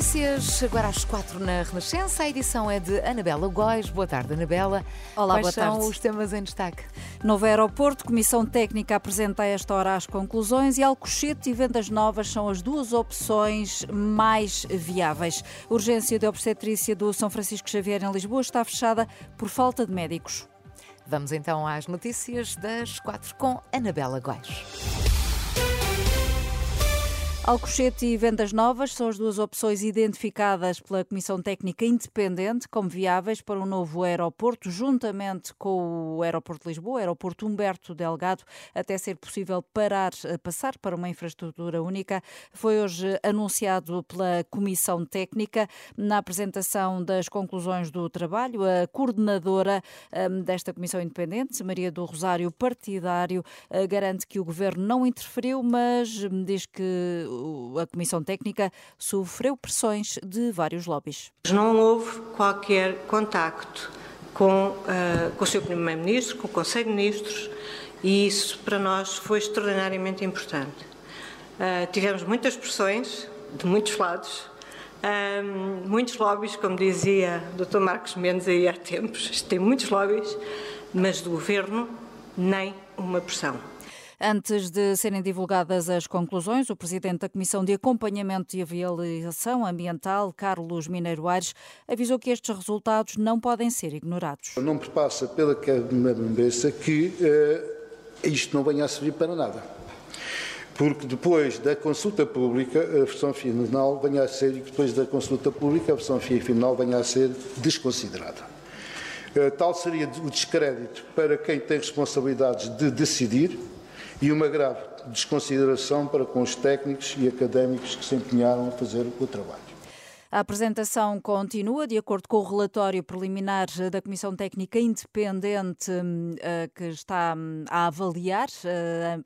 Notícias agora às quatro na Renascença. A edição é de Anabela Góis. Boa tarde, Anabela. Olá, Quais boa são tarde. os temas em destaque? Novo aeroporto, Comissão Técnica apresenta a esta hora as conclusões e Alcochete e Vendas Novas são as duas opções mais viáveis. A urgência de obstetrícia do São Francisco Xavier em Lisboa está fechada por falta de médicos. Vamos então às notícias das quatro com Anabela Góis. Alcochete e Vendas Novas são as duas opções identificadas pela Comissão Técnica Independente como viáveis para um novo aeroporto, juntamente com o Aeroporto de Lisboa, Aeroporto Humberto Delgado, até ser possível parar, eh, passar para uma infraestrutura única. Foi hoje anunciado pela Comissão Técnica na apresentação das conclusões do trabalho. A coordenadora hum, desta Comissão Independente, Maria do Rosário Partidário, eh, garante que o Governo não interferiu, mas hum, diz que a Comissão Técnica sofreu pressões de vários lobbies. Não houve qualquer contacto com, ah, com o Sr. Primeiro-Ministro, com o Conselho de Ministros, e isso para nós foi extraordinariamente importante. Ah, tivemos muitas pressões de muitos lados, ah, muitos lobbies, como dizia o Dr. Marcos Mendes aí há tempos, tem muitos lobbies, mas do Governo nem uma pressão. Antes de serem divulgadas as conclusões, o presidente da Comissão de Acompanhamento e Avaliação Ambiental, Carlos Mineiro Aires, avisou que estes resultados não podem ser ignorados. Não me passa pela cabeça que eh, isto não venha a servir para nada. Porque depois da consulta pública, a versão final venha a ser, e depois da consulta pública, a versão final venha a ser desconsiderada. Eh, Tal seria o descrédito para quem tem responsabilidades de decidir e uma grave desconsideração para com os técnicos e académicos que se empenharam a fazer o trabalho. A apresentação continua, de acordo com o relatório preliminar da Comissão Técnica Independente hum, eh, que está hum, a avaliar eh,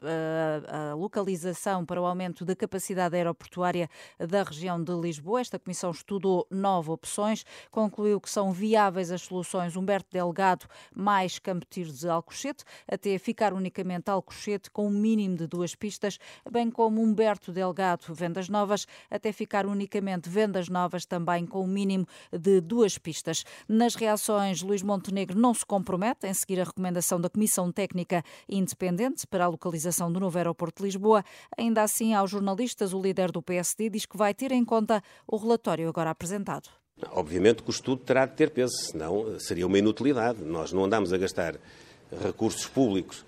a, localização para o aumento da capacidade aeroportuária da região de Lisboa. Esta comissão estudou nove opções, concluiu que são viáveis as soluções Humberto Delgado mais Campo Tiro de Alcochete, até ficar unicamente Alcochete com um mínimo de duas pistas, bem como Humberto Delgado Vendas Novas, até ficar unicamente Vendas Novas também com um mínimo de duas pistas. Nas reações, Luís Montenegro não se compromete em seguir a recomendação da Comissão Técnica Independente para a localização do novo aeroporto de Lisboa. Ainda assim, aos jornalistas, o líder do PSD diz que vai ter em conta o relatório agora apresentado. Obviamente que o estudo terá de ter peso, senão seria uma inutilidade. Nós não andamos a gastar recursos públicos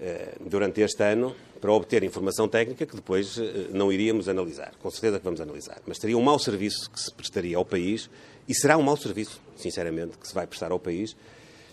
eh, durante este ano para obter informação técnica que depois eh, não iríamos analisar. Com certeza que vamos analisar. Mas seria um mau serviço que se prestaria ao país e será um mau serviço, sinceramente, que se vai prestar ao país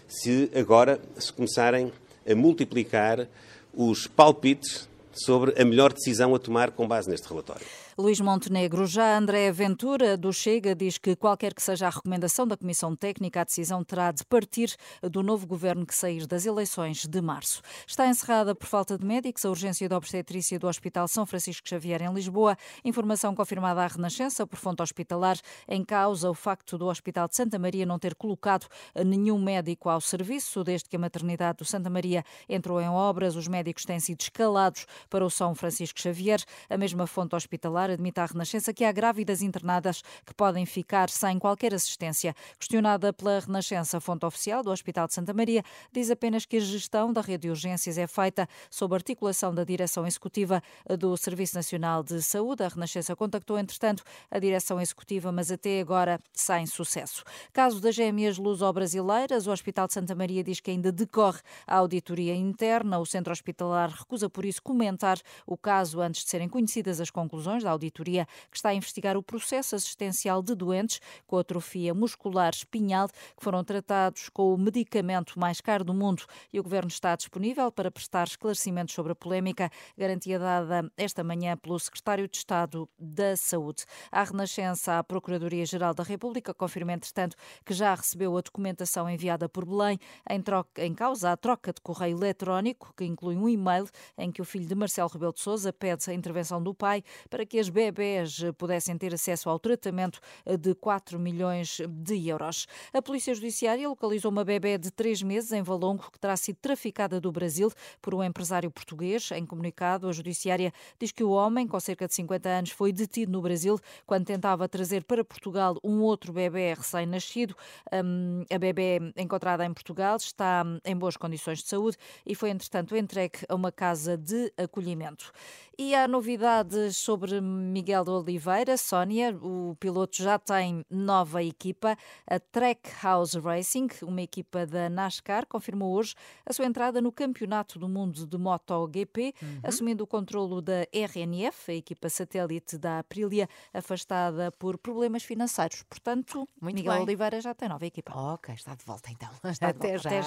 se agora se começarem a multiplicar os palpites sobre a melhor decisão a tomar com base neste relatório. Luís Montenegro. Já André Ventura, do Chega, diz que qualquer que seja a recomendação da Comissão Técnica, a decisão terá de partir do novo governo que sair das eleições de março. Está encerrada por falta de médicos a urgência de obstetrícia do Hospital São Francisco Xavier, em Lisboa. Informação confirmada à Renascença por fonte hospitalar. Em causa, o facto do Hospital de Santa Maria não ter colocado nenhum médico ao serviço. Desde que a maternidade do Santa Maria entrou em obras, os médicos têm sido escalados para o São Francisco Xavier. A mesma fonte hospitalar admite à Renascença que há grávidas internadas que podem ficar sem qualquer assistência. Questionada pela Renascença, fonte oficial do Hospital de Santa Maria diz apenas que a gestão da rede de urgências é feita sob articulação da direção executiva do Serviço Nacional de Saúde. A Renascença contactou, entretanto, a direção executiva, mas até agora sem sucesso. Caso das gêmeas luso-brasileiras, o Hospital de Santa Maria diz que ainda decorre a auditoria interna. O centro hospitalar recusa, por isso, comentar o caso antes de serem conhecidas as conclusões da auditoria que está a investigar o processo assistencial de doentes com atrofia muscular espinhal que foram tratados com o medicamento mais caro do mundo e o Governo está disponível para prestar esclarecimentos sobre a polémica, garantia dada esta manhã pelo Secretário de Estado da Saúde. À Renascença, a Procuradoria-Geral da República confirma, entretanto, que já recebeu a documentação enviada por Belém em, troca, em causa a troca de correio eletrónico, que inclui um e-mail em que o filho de Marcelo Rebelo de Sousa pede a intervenção do pai para que a as bebés pudessem ter acesso ao tratamento de 4 milhões de euros. A Polícia Judiciária localizou uma bebé de 3 meses em Valongo que terá sido traficada do Brasil por um empresário português. Em comunicado, a Judiciária diz que o homem, com cerca de 50 anos, foi detido no Brasil quando tentava trazer para Portugal um outro bebê recém-nascido. Um, a bebê encontrada em Portugal está em boas condições de saúde e foi, entretanto, entregue a uma casa de acolhimento. E há novidades sobre Miguel de Oliveira. Sónia, o piloto já tem nova equipa, a Trackhouse Racing, uma equipa da NASCAR, confirmou hoje a sua entrada no Campeonato do Mundo de MotoGP, uhum. assumindo o controlo da RNF, a equipa satélite da Aprilia, afastada por problemas financeiros. Portanto, Muito Miguel bem. Oliveira já tem nova equipa. Ok, está de volta então. Está Até, volta. Até já.